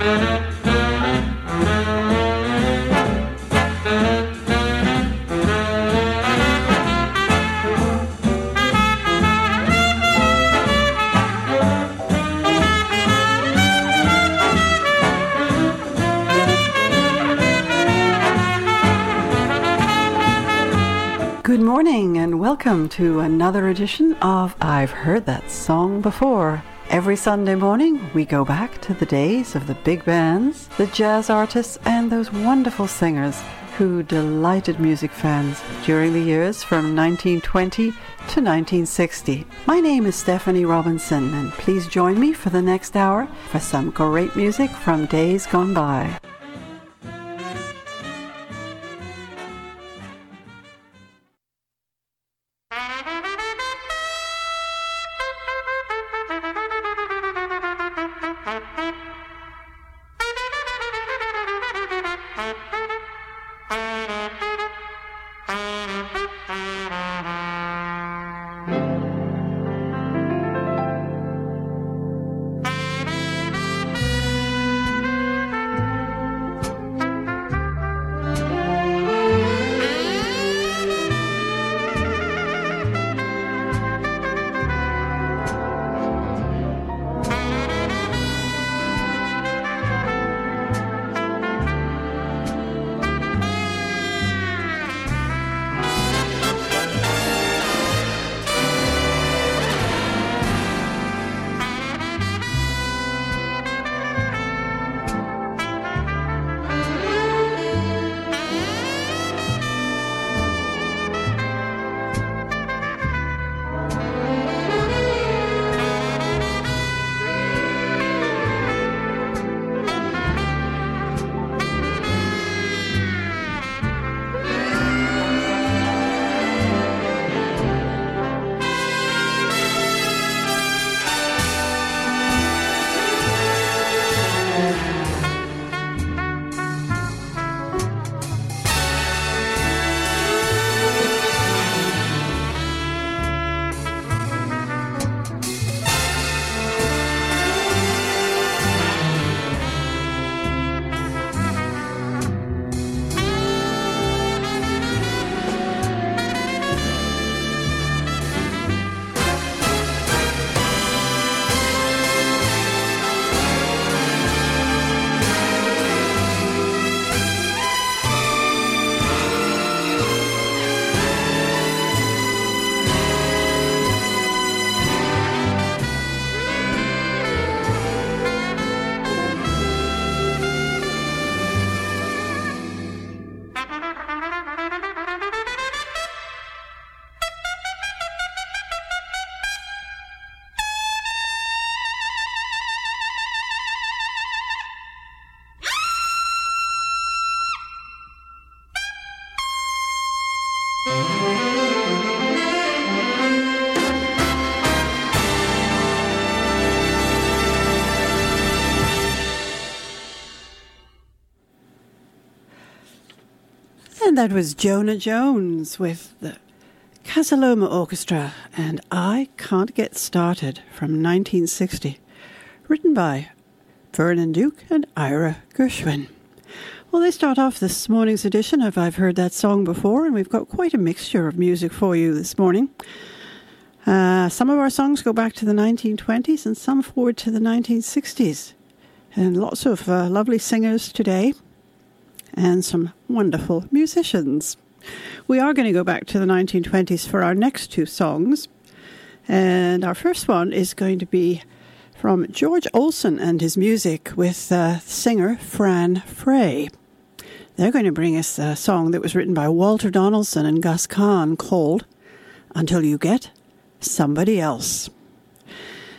Good morning and welcome to another edition of I've Heard That Song Before. Every Sunday morning, we go back to the days of the big bands, the jazz artists, and those wonderful singers who delighted music fans during the years from 1920 to 1960. My name is Stephanie Robinson, and please join me for the next hour for some great music from days gone by. That was Jonah Jones with the Casa Loma Orchestra and I Can't Get Started from 1960, written by Vernon Duke and Ira Gershwin. Well, they start off this morning's edition of I've Heard That Song Before, and we've got quite a mixture of music for you this morning. Uh, some of our songs go back to the 1920s and some forward to the 1960s. And lots of uh, lovely singers today and some wonderful musicians. We are going to go back to the 1920s for our next two songs. And our first one is going to be from George Olsen and his music with uh, singer Fran Frey. They're going to bring us a song that was written by Walter Donaldson and Gus Kahn called Until You Get Somebody Else.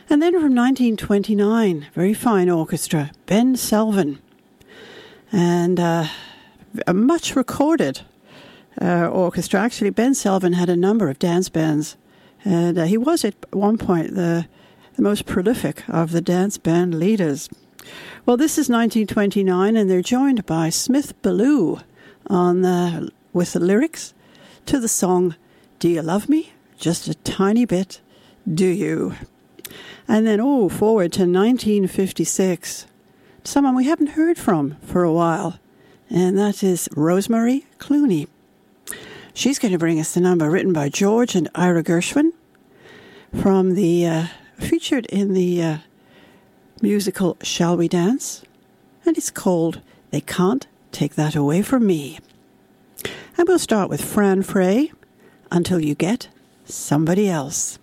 And then from 1929, very fine orchestra, Ben Selvin and uh, a much recorded uh, orchestra. Actually, Ben Selvin had a number of dance bands, and uh, he was at one point the, the most prolific of the dance band leaders. Well, this is 1929, and they're joined by Smith Ballew on the, with the lyrics to the song "Do You Love Me?" Just a tiny bit, do you? And then, oh, forward to 1956. Someone we haven't heard from for a while, and that is Rosemary Clooney. She's going to bring us the number written by George and Ira Gershwin from the uh, featured in the uh, musical Shall We Dance, and it's called They Can't Take That Away From Me. And we'll start with Fran Frey until you get somebody else.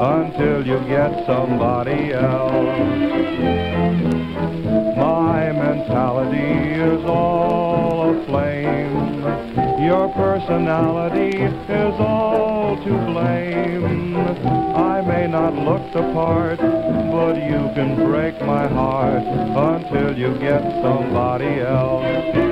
until you get somebody else. My mentality is all aflame. Your personality is all to blame. I may not look the part, but you can break my heart until you get somebody else.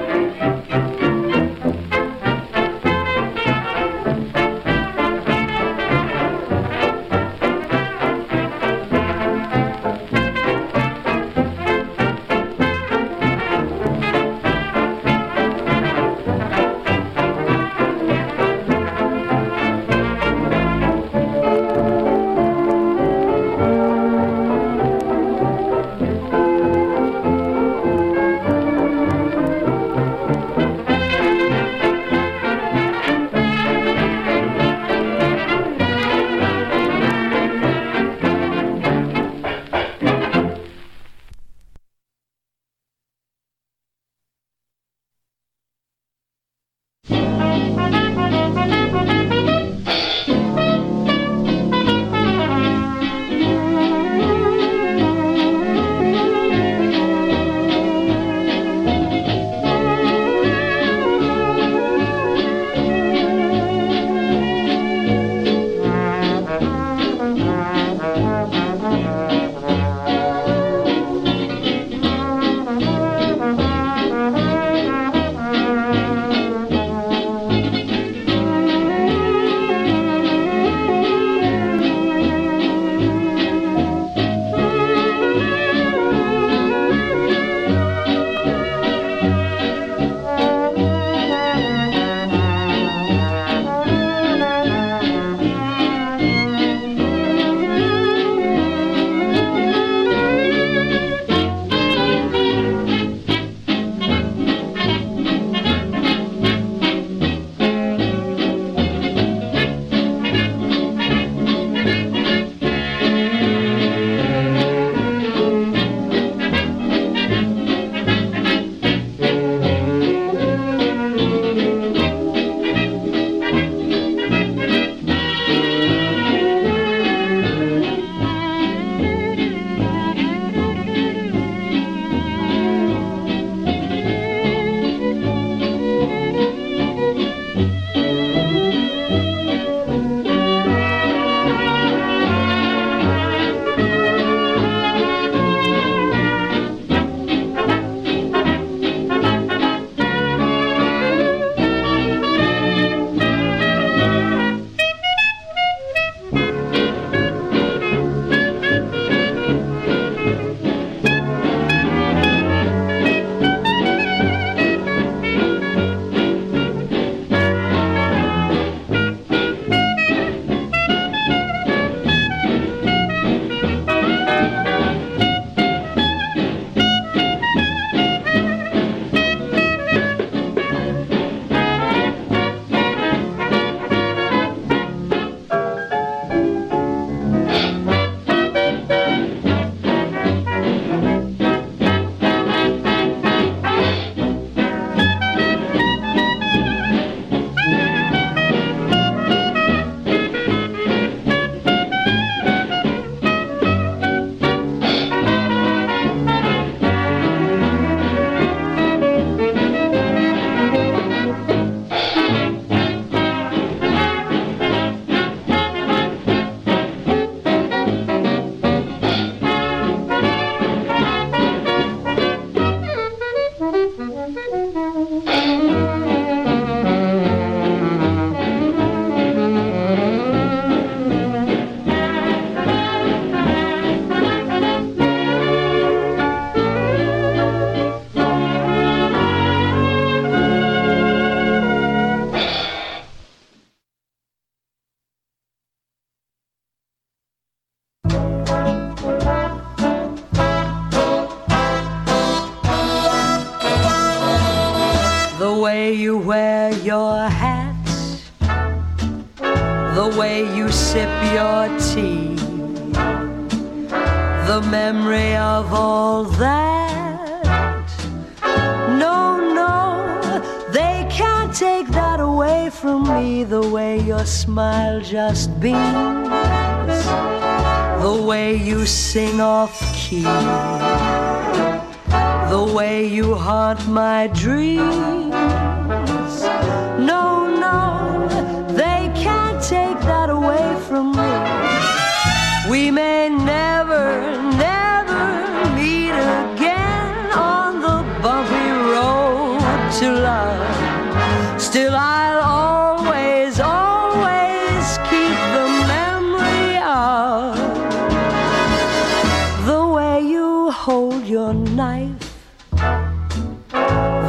Your knife,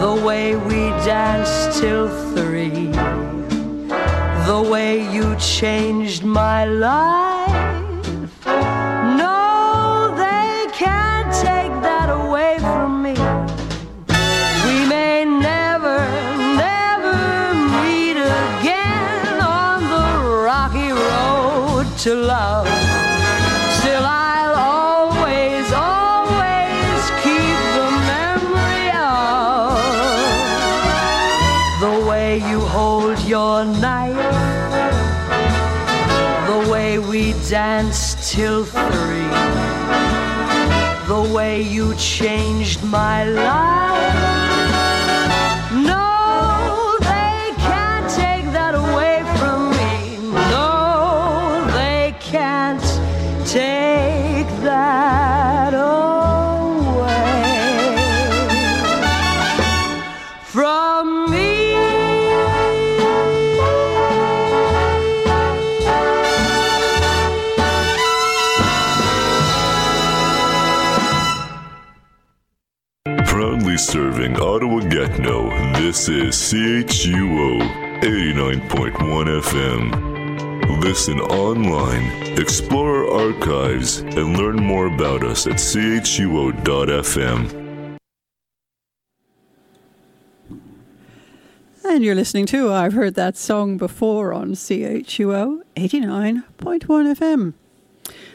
the way we danced till three, the way you changed my life. No, they can't take that away from me. We may never, never meet again on the rocky road to love. Till three, the way you changed my life. This is CHUO 89.1 FM. Listen online, explore our archives, and learn more about us at chuo.fm. And you're listening to I've Heard That Song Before on CHUO 89.1 FM.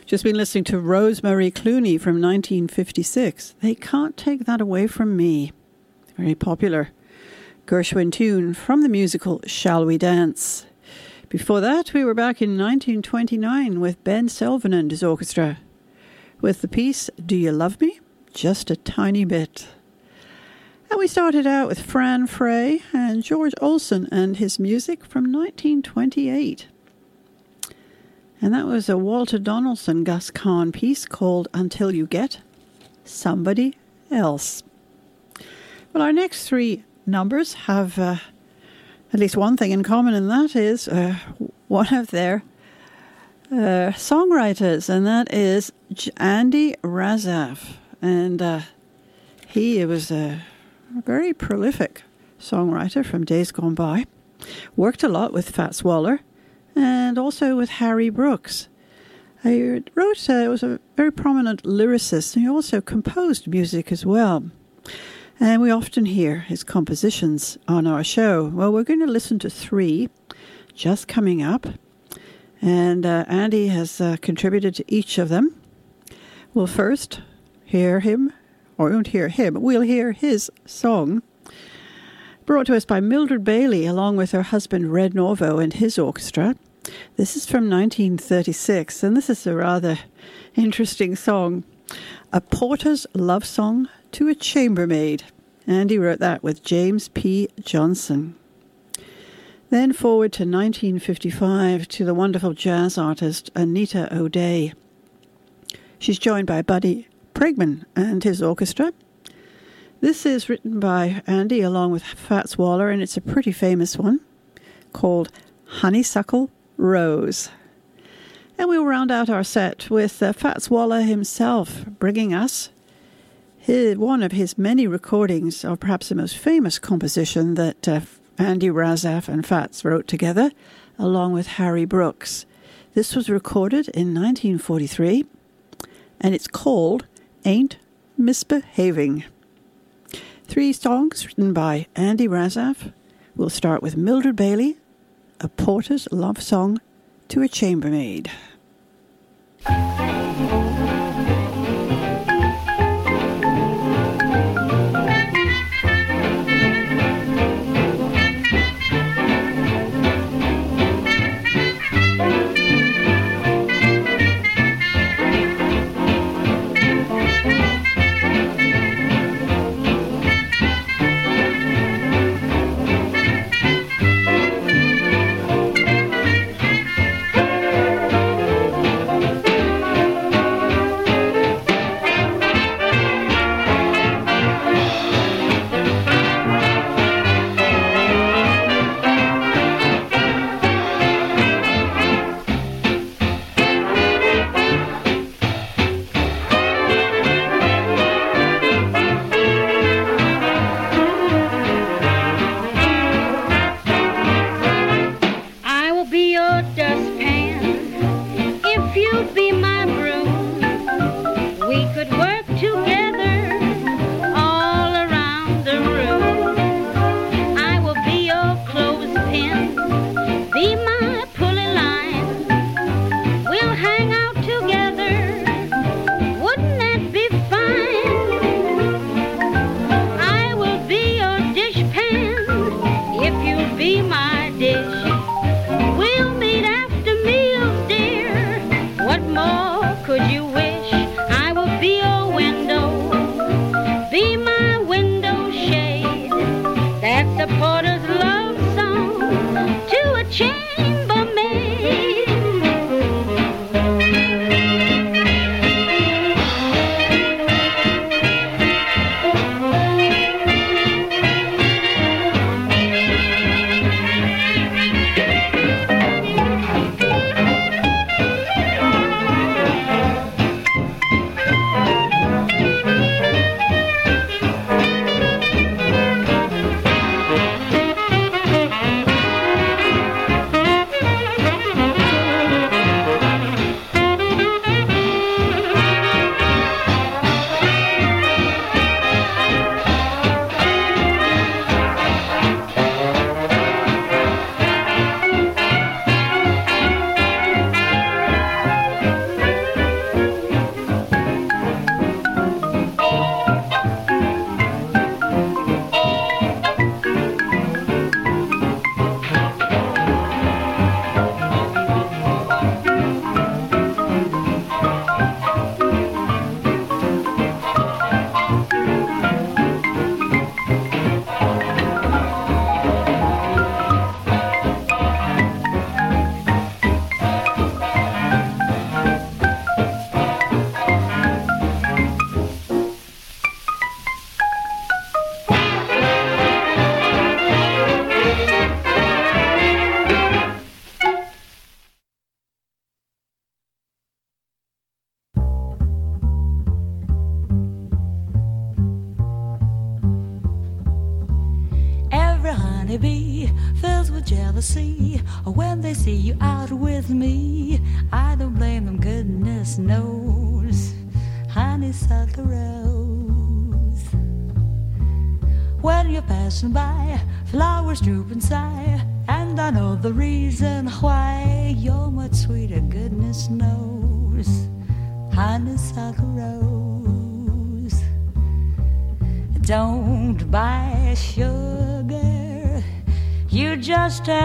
Just been listening to Rosemary Clooney from 1956. They can't take that away from me. Very popular. Gershwin tune from the musical Shall We Dance. Before that, we were back in 1929 with Ben Selvin and his orchestra with the piece Do You Love Me? Just a Tiny Bit. And we started out with Fran Frey and George Olsen and his music from 1928. And that was a Walter Donaldson Gus Kahn piece called Until You Get Somebody Else. Well, our next three numbers have uh, at least one thing in common, and that is uh, one of their uh, songwriters, and that is Andy Razaf. And uh, he was a very prolific songwriter from days gone by. Worked a lot with Fats Waller and also with Harry Brooks. He wrote, uh, was a very prominent lyricist, and he also composed music as well. And we often hear his compositions on our show. Well, we're going to listen to three just coming up. And uh, Andy has uh, contributed to each of them. We'll first hear him, or won't hear him, we'll hear his song, brought to us by Mildred Bailey along with her husband Red Norvo and his orchestra. This is from 1936, and this is a rather interesting song. A Porter's Love Song to a Chambermaid. Andy wrote that with James P. Johnson. Then forward to 1955 to the wonderful jazz artist Anita O'Day. She's joined by Buddy Bregman and his orchestra. This is written by Andy along with Fats Waller, and it's a pretty famous one called Honeysuckle Rose. And we'll round out our set with uh, Fats Waller himself bringing us his, one of his many recordings, or perhaps the most famous composition that uh, Andy Razaf and Fats wrote together, along with Harry Brooks. This was recorded in 1943, and it's called Ain't Misbehaving. Three songs written by Andy Razaf. We'll start with Mildred Bailey, A Porter's Love Song to a Chambermaid. Thank you.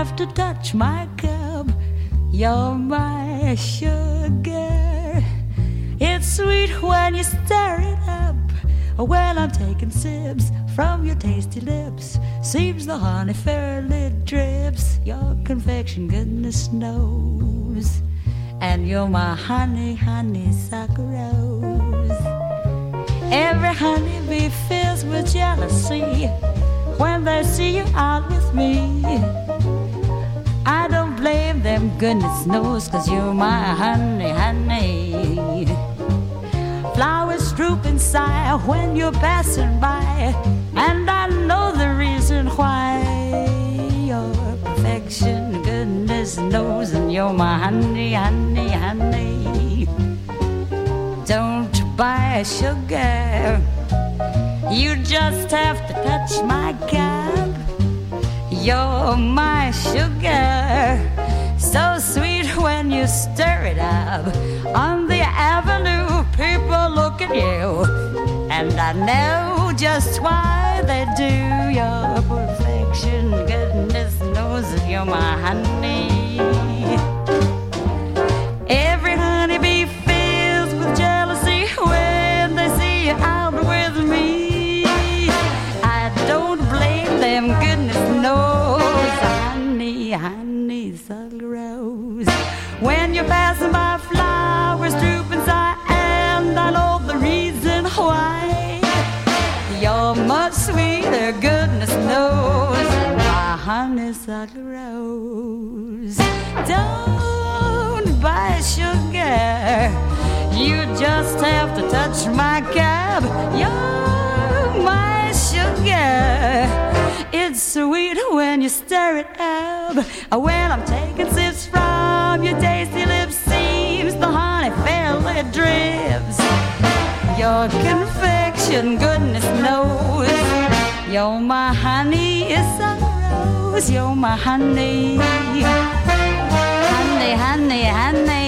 Have to touch my cup. You're my sugar. It's sweet when you stir it up. When I'm taking sips from your tasty lips, seems the honey fairly drips. Your confection, goodness knows. And you're my honey, honey rose. Every honeybee fills with jealousy when they see you out with me I don't blame them, goodness knows, cause you're my honey, honey. Flowers droop and sigh when you're passing by, and I know the reason why. Your perfection, goodness knows, and you're my honey, honey, honey. Don't buy sugar, you just have to touch my cup. You're my sugar so sweet when you stir it up. On the avenue, people look at you, and I know just why they do. Your perfection, goodness knows you're my honey. just have to touch my cab. You're my sugar. It's sweet when you stir it up. When I'm taking sips from your tasty lips, seems the honey fairly drips. Your confection, goodness knows. You're my honey, it's a rose. You're my honey. Honey, honey, honey.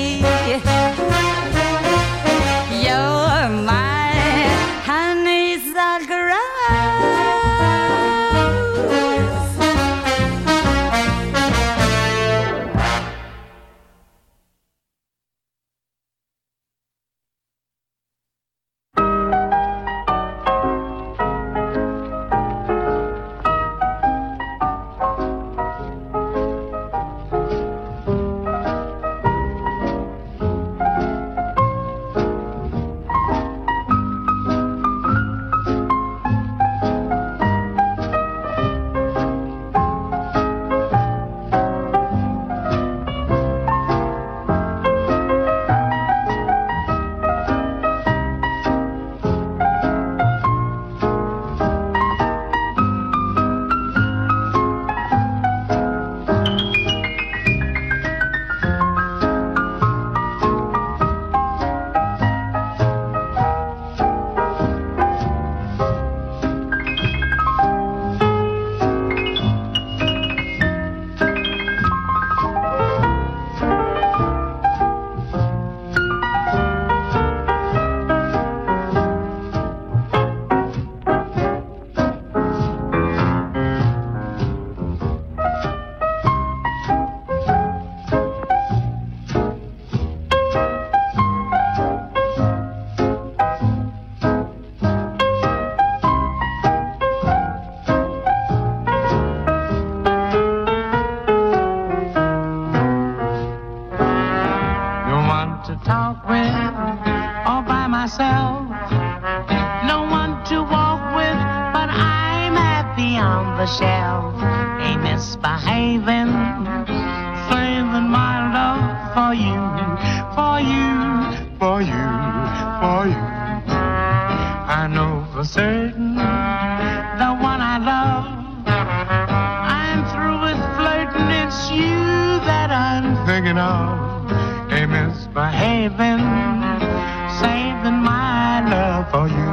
thinking of a misbehaving, saving my love for you.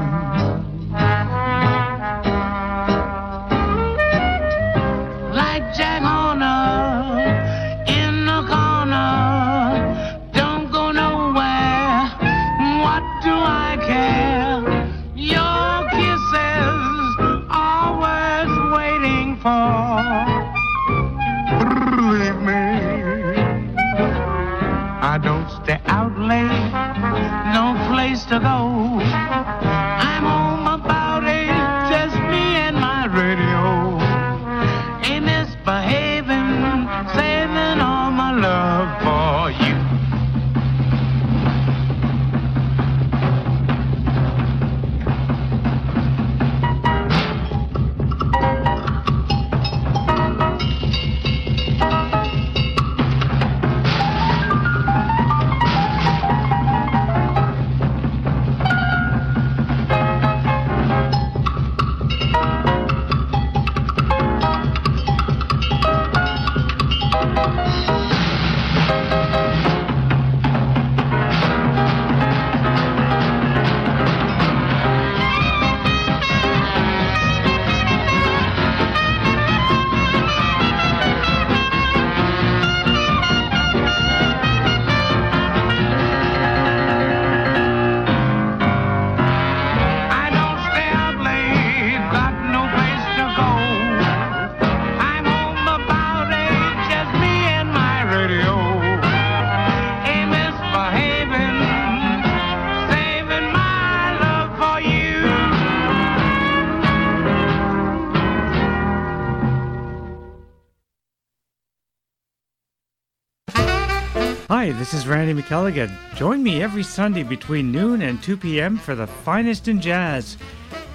This is Randy McElligott. Join me every Sunday between noon and 2 p.m. for the finest in jazz.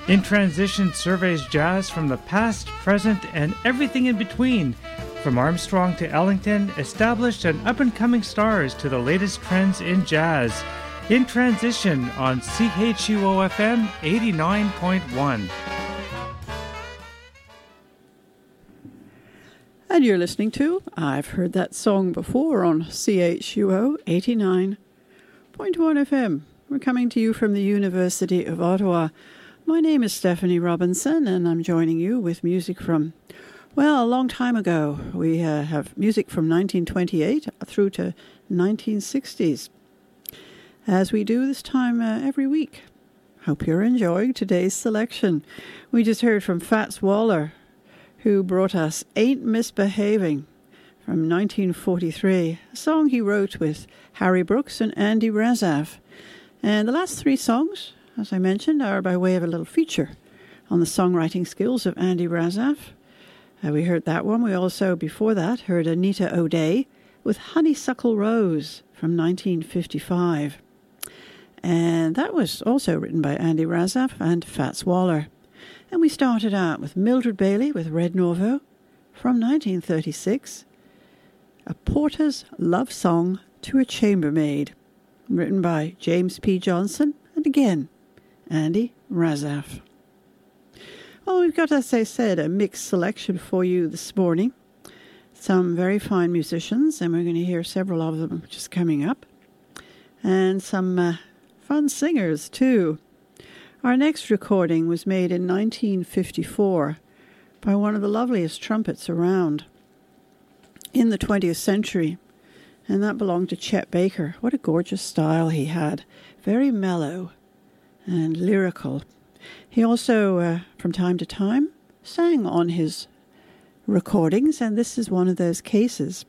In Transition surveys jazz from the past, present, and everything in between. From Armstrong to Ellington, established and up and coming stars to the latest trends in jazz. In Transition on CHUO FM 89.1. And you're listening to I've Heard That Song Before on CHUO 89.1 FM. We're coming to you from the University of Ottawa. My name is Stephanie Robinson, and I'm joining you with music from, well, a long time ago. We uh, have music from 1928 through to 1960s, as we do this time uh, every week. Hope you're enjoying today's selection. We just heard from Fats Waller, who brought us Ain't Misbehaving from 1943, a song he wrote with Harry Brooks and Andy Razaf. And the last three songs as I mentioned, are by way of a little feature on the songwriting skills of Andy Razaf. Uh, we heard that one. We also, before that, heard Anita O'Day with Honeysuckle Rose from 1955. And that was also written by Andy Razaf and Fats Waller. And we started out with Mildred Bailey with Red Norvo from 1936, A Porter's Love Song to a Chambermaid, written by James P. Johnson, and again Andy Razaf. Well, we've got, as I said, a mixed selection for you this morning. Some very fine musicians, and we're going to hear several of them just coming up. And some uh, fun singers, too. Our next recording was made in 1954 by one of the loveliest trumpets around in the 20th century, and that belonged to Chet Baker. What a gorgeous style he had! Very mellow and lyrical. He also, uh, from time to time, sang on his recordings, and this is one of those cases.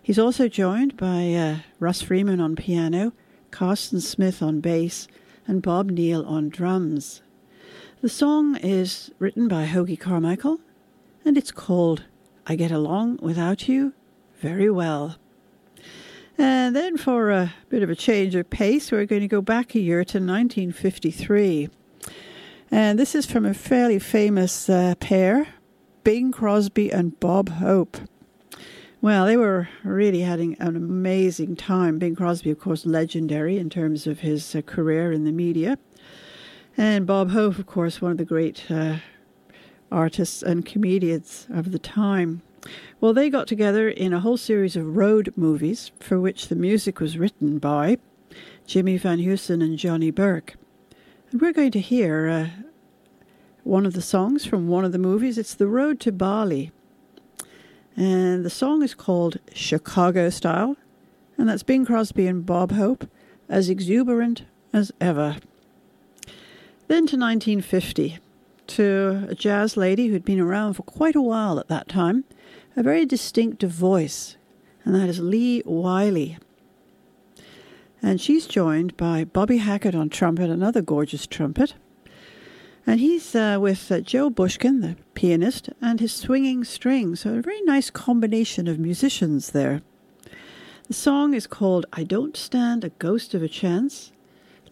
He's also joined by uh, Russ Freeman on piano, Carson Smith on bass, and Bob Neel on drums. The song is written by Hoagy Carmichael, and it's called I Get Along Without You Very Well. And then, for a bit of a change of pace, we're going to go back a year to 1953. And this is from a fairly famous uh, pair, Bing Crosby and Bob Hope. Well, they were really having an amazing time. Bing Crosby, of course, legendary in terms of his uh, career in the media. And Bob Hope, of course, one of the great uh, artists and comedians of the time. Well, they got together in a whole series of road movies for which the music was written by Jimmy Van Heusen and Johnny Burke. And we're going to hear uh, one of the songs from one of the movies. It's The Road to Bali. And the song is called Chicago Style. And that's Bing Crosby and Bob Hope as exuberant as ever. Then to 1950, to a jazz lady who'd been around for quite a while at that time a very distinctive voice, and that is Lee Wiley. And she's joined by Bobby Hackett on trumpet, another gorgeous trumpet. And he's uh, with uh, Joe Bushkin, the pianist, and his swinging strings. So, a very nice combination of musicians there. The song is called I Don't Stand a Ghost of a Chance.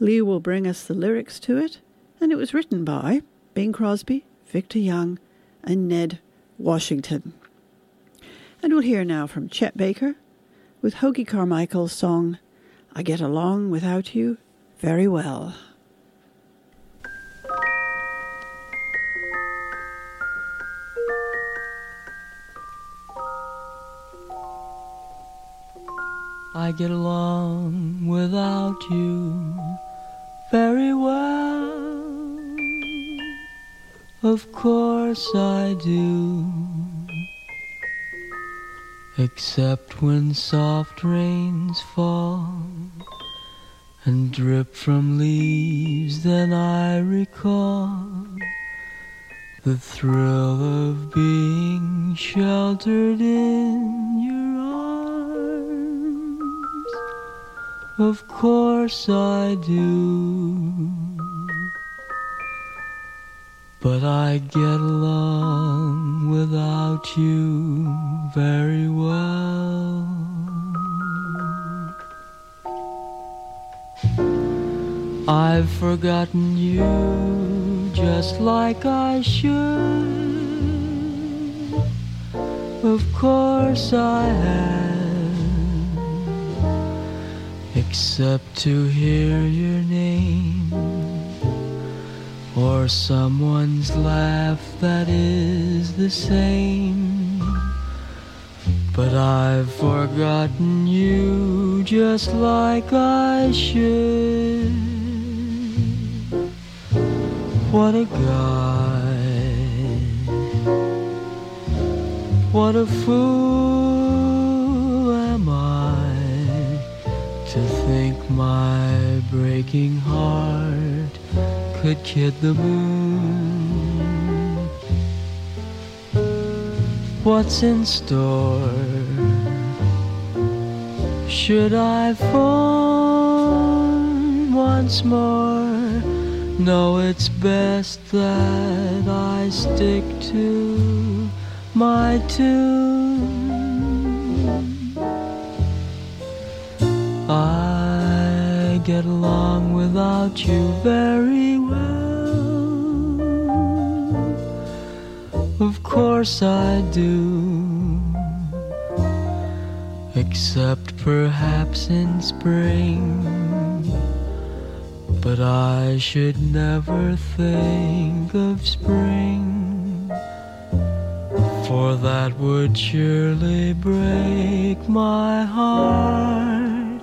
Lee will bring us the lyrics to it, and it was written by Bing Crosby, Victor Young, and Ned Washington. And we'll hear now from Chet Baker with Hoagy Carmichael's song, I Get Along Without You Very Well. I get along without you very well. Of course I do except when soft rains fall and drip from leaves, then I recall the thrill of being sheltered in your arms. Of course I do. But I get along without you very well. I've forgotten you just like I should. Of course I have, except to hear your name or someone's laugh that is the same. But I've forgotten you just like I should. What a guy. What a fool to think my breaking heart could kid the moon. What's in store? Should I phone once more? No, it's best that I stick to my tune. Get along without you very well. Of course I do. Except perhaps in spring. But I should never think of spring, for that would surely break my heart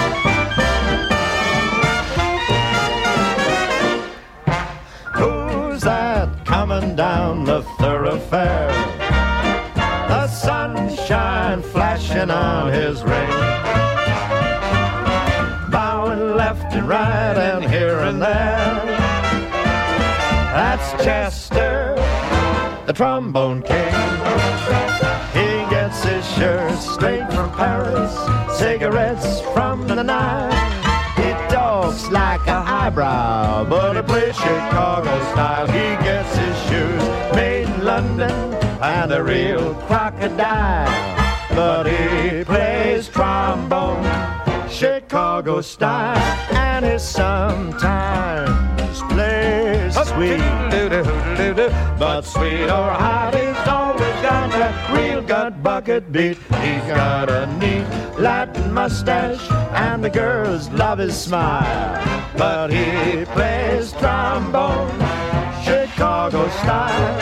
down the thoroughfare? The sunshine flashing on his ring. Bowing left and right and here and there. That's Chester, the trombone king. He gets his shirt straight from Paris, cigarettes from the Nile. Talks like a highbrow, but he plays Chicago style. He gets his shoes made in London and a real crocodile. But he plays trombone, Chicago style, and he sometimes plays sweet. But sweet or hot, he's always got that real gut beat. He's got a neat Latin mustache, and the girls love his smile. But he plays trombone, Chicago style.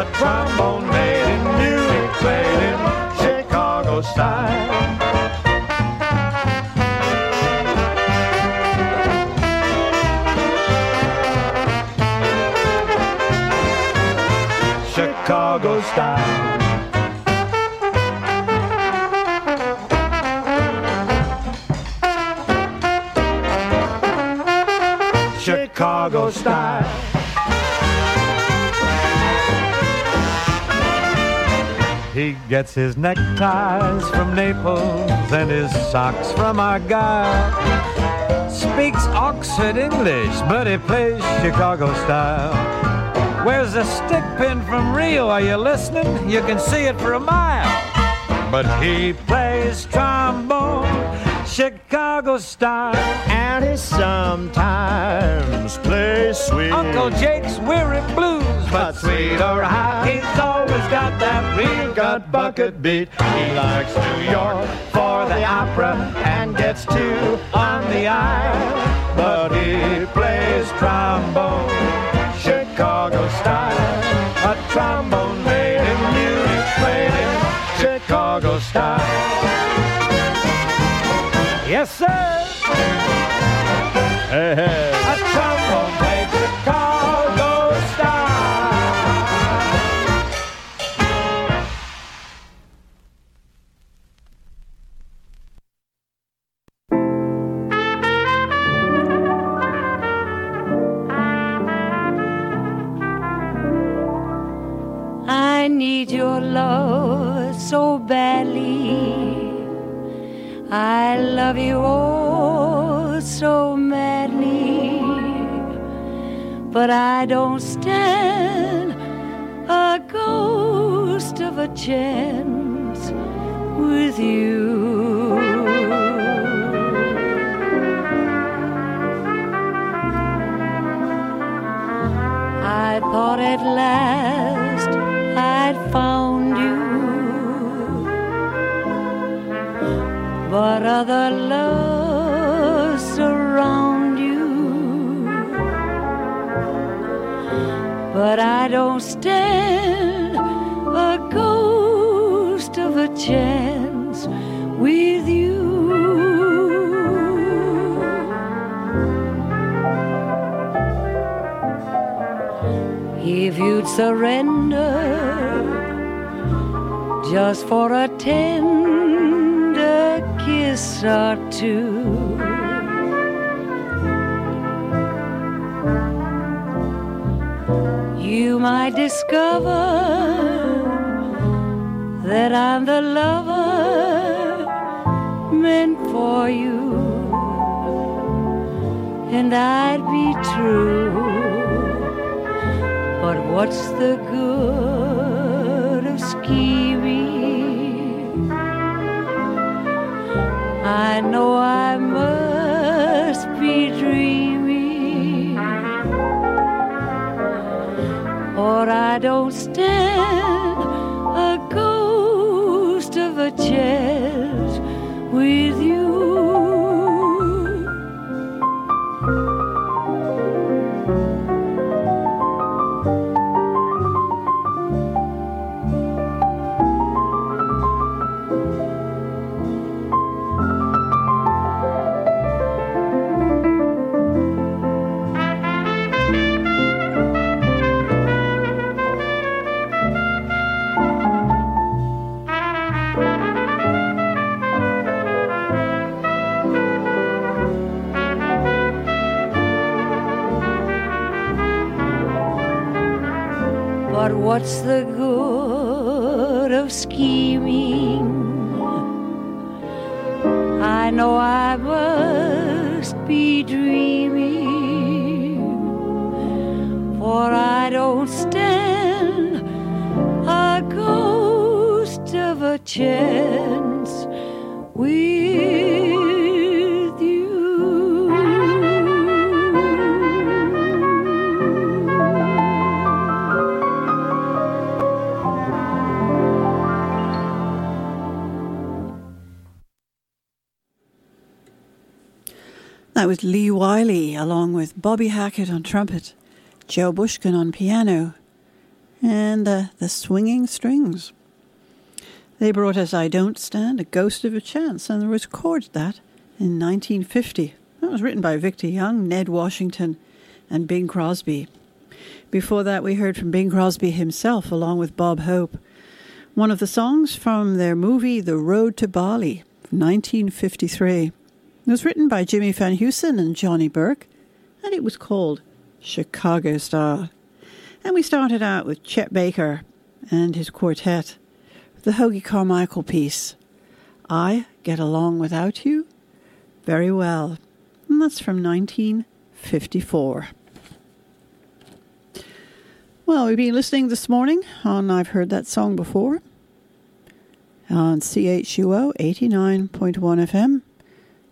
A trombone made in Munich, played in Chicago style. Chicago style. Chicago style. He gets his neckties from Naples and his socks from Argyle. Speaks Oxford English, but he plays Chicago style. Wears a stick pin from Rio. Are you listening? You can see it for a mile. But he plays trombone, Chicago style. And he sometimes plays sweet. Uncle Jake's weary blues. But sweet or high, he's always got that real gut bucket beat. He likes New York for the opera and gets two on the aisle. But he plays trombone. Chicago style. A trombone made in Munich, played in Chicago style. Yes, sir. Hey, hey. A trombone played Chicago style. I need your love so badly. I love you all so madly, but I don't stand a ghost of a chance with you. I thought at last I'd found you But other loves surround you. But I don't stand a ghost of a chance with you. If you'd surrender just for a tender kiss two. You might discover that I'm the lover meant for you, and I'd be true. But what's the I know I must be dreaming, or I don't what's the good of scheming? I know I must be dreaming, for I don't stand a ghost of a chance Was Lee Wiley, along with Bobby Hackett on trumpet, Joe Bushkin on piano, and uh, the Swinging Strings. They brought us I Don't Stand a Ghost of a Chance, and recorded that in 1950. That was written by Victor Young, Ned Washington, and Bing Crosby. Before that, we heard from Bing Crosby himself, along with Bob Hope. One of the songs from their movie The Road to Bali, 1953. It was written by Jimmy Van Heusen and Johnny Burke, and it was called Chicago Style. And we started out with Chet Baker and his quartet, the Hoagy Carmichael piece, I Get Along Without You Very Well. And that's from 1954. Well, we've been listening this morning on I've Heard That Song Before on CHUO 89.1 FM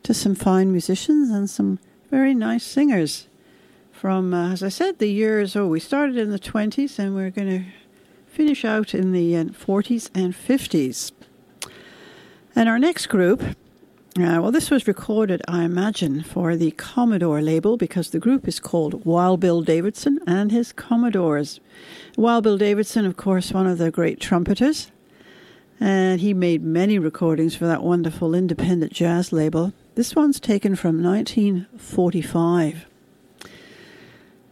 to some fine musicians and some very nice singers from, uh, as I said, the years. Oh, we started in the 20s and we're going to finish out in the uh, 40s and 50s. And our next group, uh, well, this was recorded, I imagine, for the Commodore label because the group is called Wild Bill Davidson and his Commodores. Wild Bill Davidson, of course, one of the great trumpeters, and he made many recordings for that wonderful independent jazz label. This one's taken from 1945.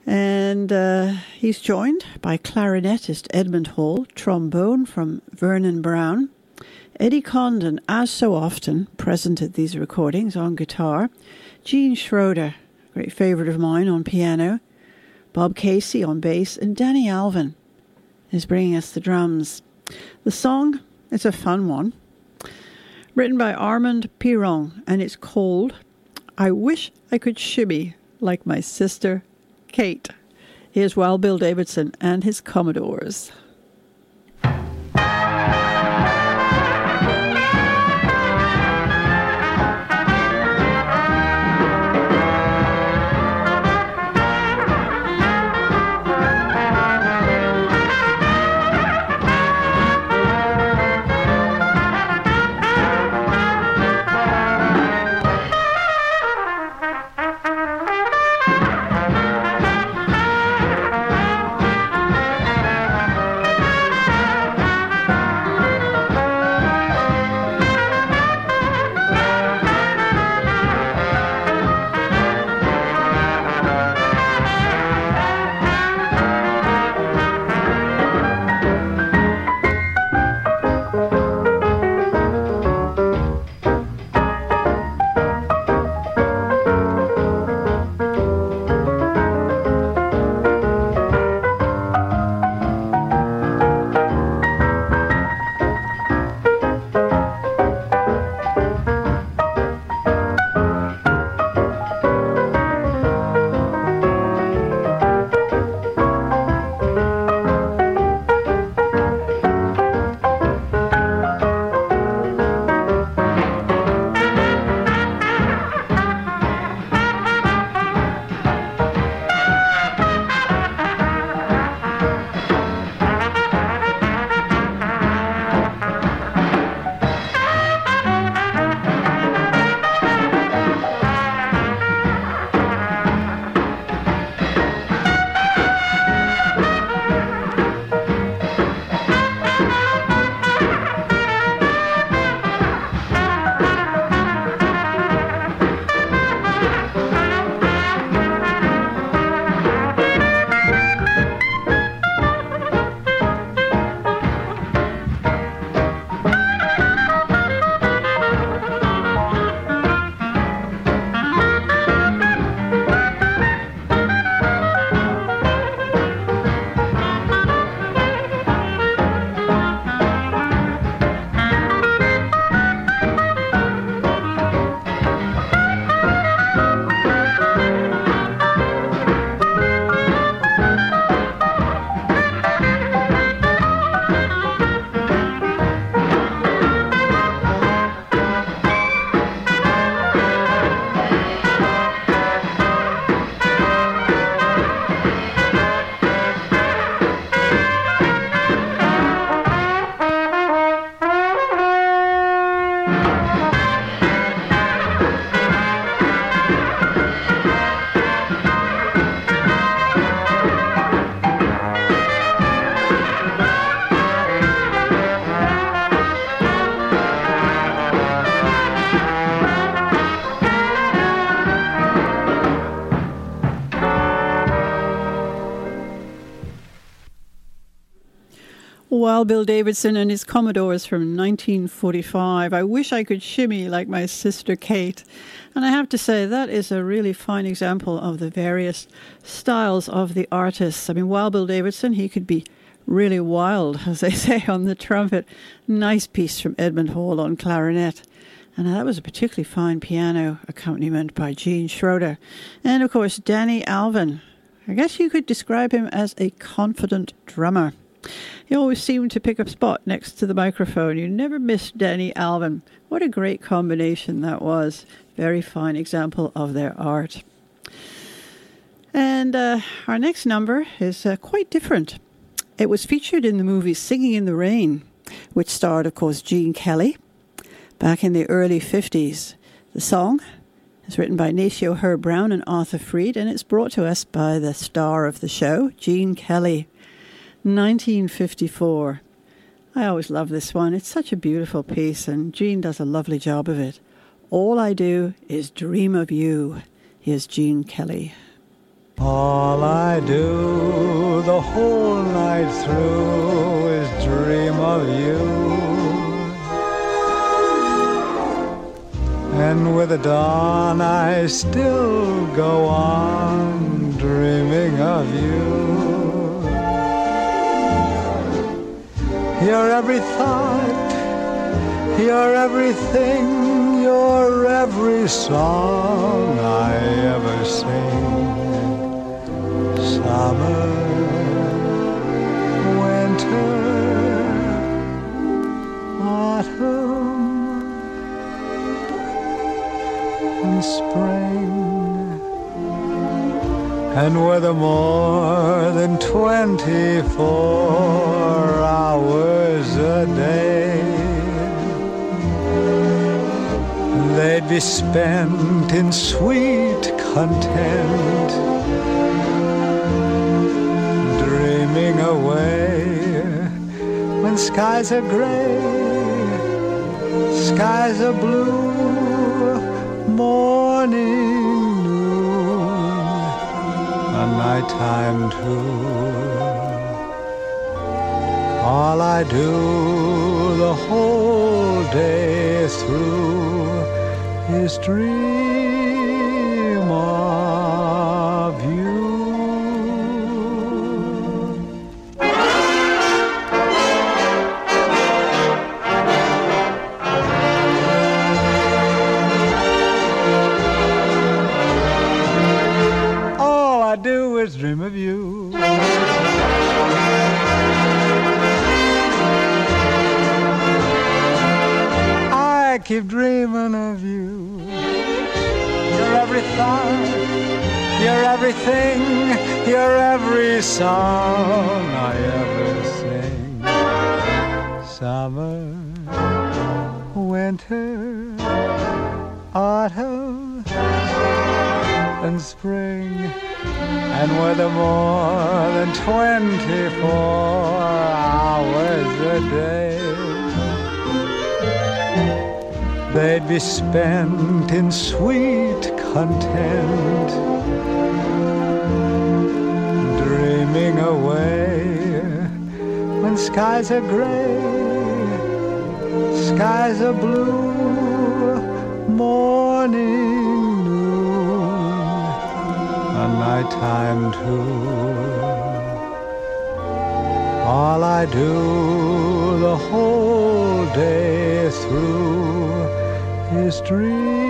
And uh, he's joined by clarinetist Edmond Hall, trombone from Vernon Brown, Eddie Condon, as so often present at these recordings on guitar, Gene Schroeder, great favorite of mine, on piano, Bob Casey on bass, and Danny Alvin is bringing us the drums. The song is a fun one, written by Armand Piron, and it's called I Wish I Could Shimmy Like My Sister Kate. Here's Wild Bill Davidson and his Commodores. Bill Davidson and his Commodores from 1945. I wish I could shimmy like my sister Kate. And I have to say, that is a really fine example of the various styles of the artists. I mean, Wild Bill Davidson, he could be really wild, as they say, on the trumpet. Nice piece from Edmond Hall on clarinet. And that was a particularly fine piano accompaniment by Gene Schroeder. And of course, Danny Alvin. I guess you could describe him as a confident drummer. He always seemed to pick a spot next to the microphone. You never missed Danny Alvin. What a great combination that was. Very fine example of their art. And uh, our next number is uh, quite different. It was featured in the movie Singing in the Rain, which starred, of course, Gene Kelly back in the early 50s. The song is written by Nacio Herb Brown and Arthur Freed, and it's brought to us by the star of the show, Gene Kelly. 1954. I always love this one. It's such a beautiful piece, and Gene does a lovely job of it. All I do is dream of you. Here's Gene Kelly. All I do the whole night through is dream of you. And with the dawn, I still go on dreaming of you. You're every thought, you're everything, you're every song I ever sing. Summer, winter, autumn, and spring. And weather more than 24 hours a day. They'd be spent in sweet content, dreaming away when skies are gray, skies are blue, morning, a nighttime too. All I do the whole day through is dream everything, you're every song I ever sing. Summer, winter, autumn, and spring, and weather more than 24 hours a day. They'd be spent in sweet content, dreaming away when skies are gray, skies are blue, morning, noon, a nighttime too. All I do the whole day through is dream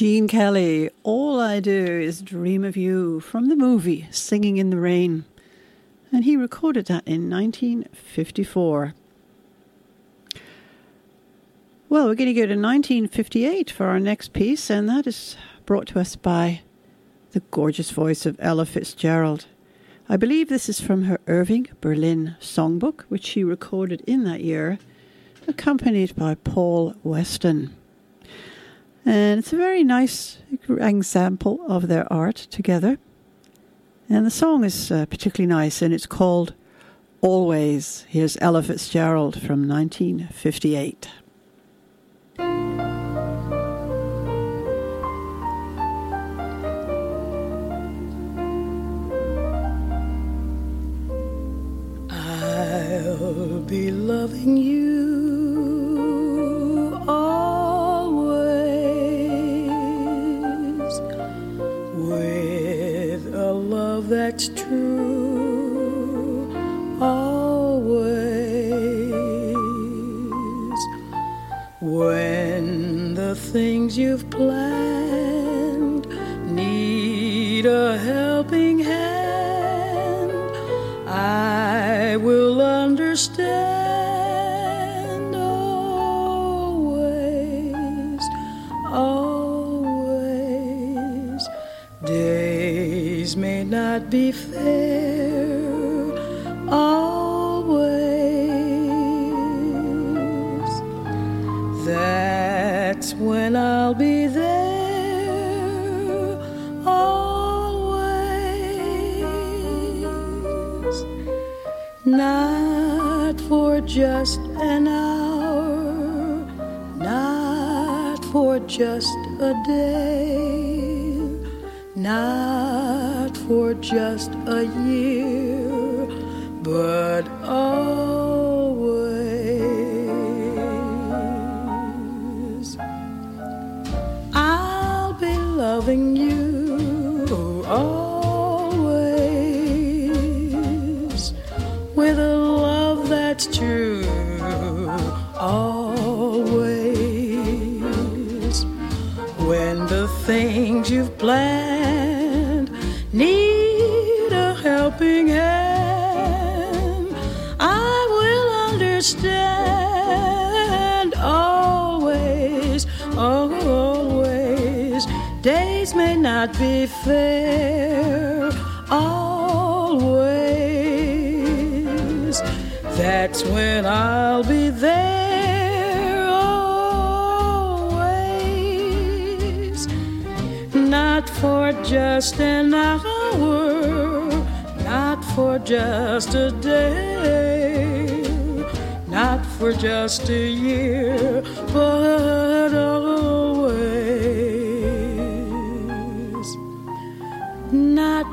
Gene Kelly, All I Do Is Dream of You from the movie Singing in the Rain. And he recorded that in 1954. Well, we're going to go to 1958 for our next piece, and that is brought to us by the gorgeous voice of Ella Fitzgerald. I believe this is from her Irving Berlin songbook, which she recorded in that year, accompanied by Paul Weston. And it's a very nice example of their art together. And the song is uh, particularly nice, and it's called Always. Here's Ella Fitzgerald from 1958. I'll be loving you things you've planned need a helping hand I will understand always, always. Days may not be just an hour, not for just a day, not for just a year, but always. I'll be loving you things just an hour not for just a day not for just a year but always. Not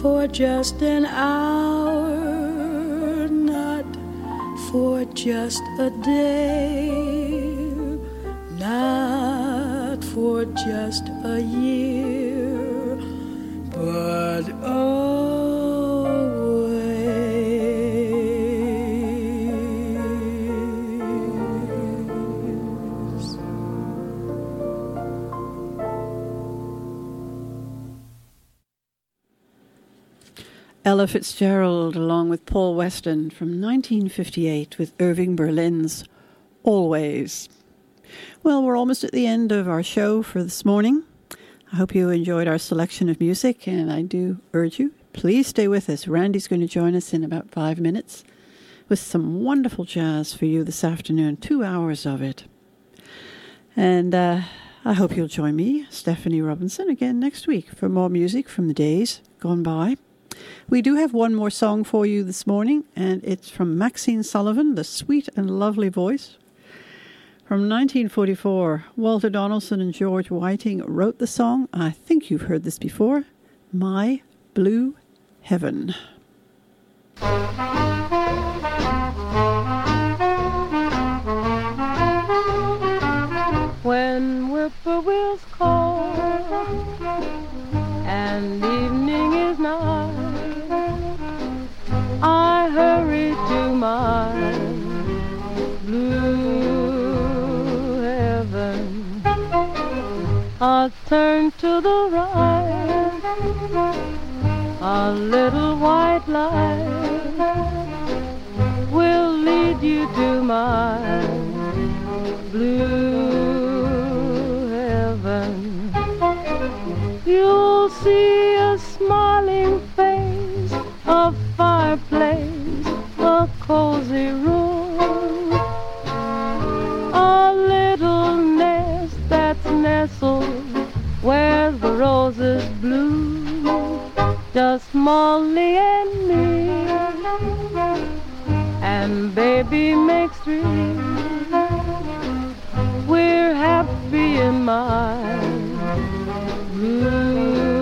for just an hour, not for just a day, Ella Fitzgerald, along with Paul Weston from 1958 with Irving Berlin's Always. Well, we're almost at the end of our show for this morning. I hope you enjoyed our selection of music, and I do urge you, please stay with us. Randy's going to join us in about five minutes with some wonderful jazz for you this afternoon, two hours of it. And uh, I hope you'll join me, Stephanie Robinson, again next week for more music from the days gone by. We do have one more song for you this morning, and it's from Maxine Sullivan, the sweet and lovely voice. From 1944, Walter Donaldson and George Whiting wrote the song. I think you've heard this before My Blue Heaven. When whippoorwills call and evening I hurry to my blue heaven. I'll turn to the right, a little white light will lead you to my blue heaven. You'll see a smiling face, a fireplace, a cozy room, a little nest that's nestled where the roses bloom. Just Molly and me and baby makes three. We're happy in my blue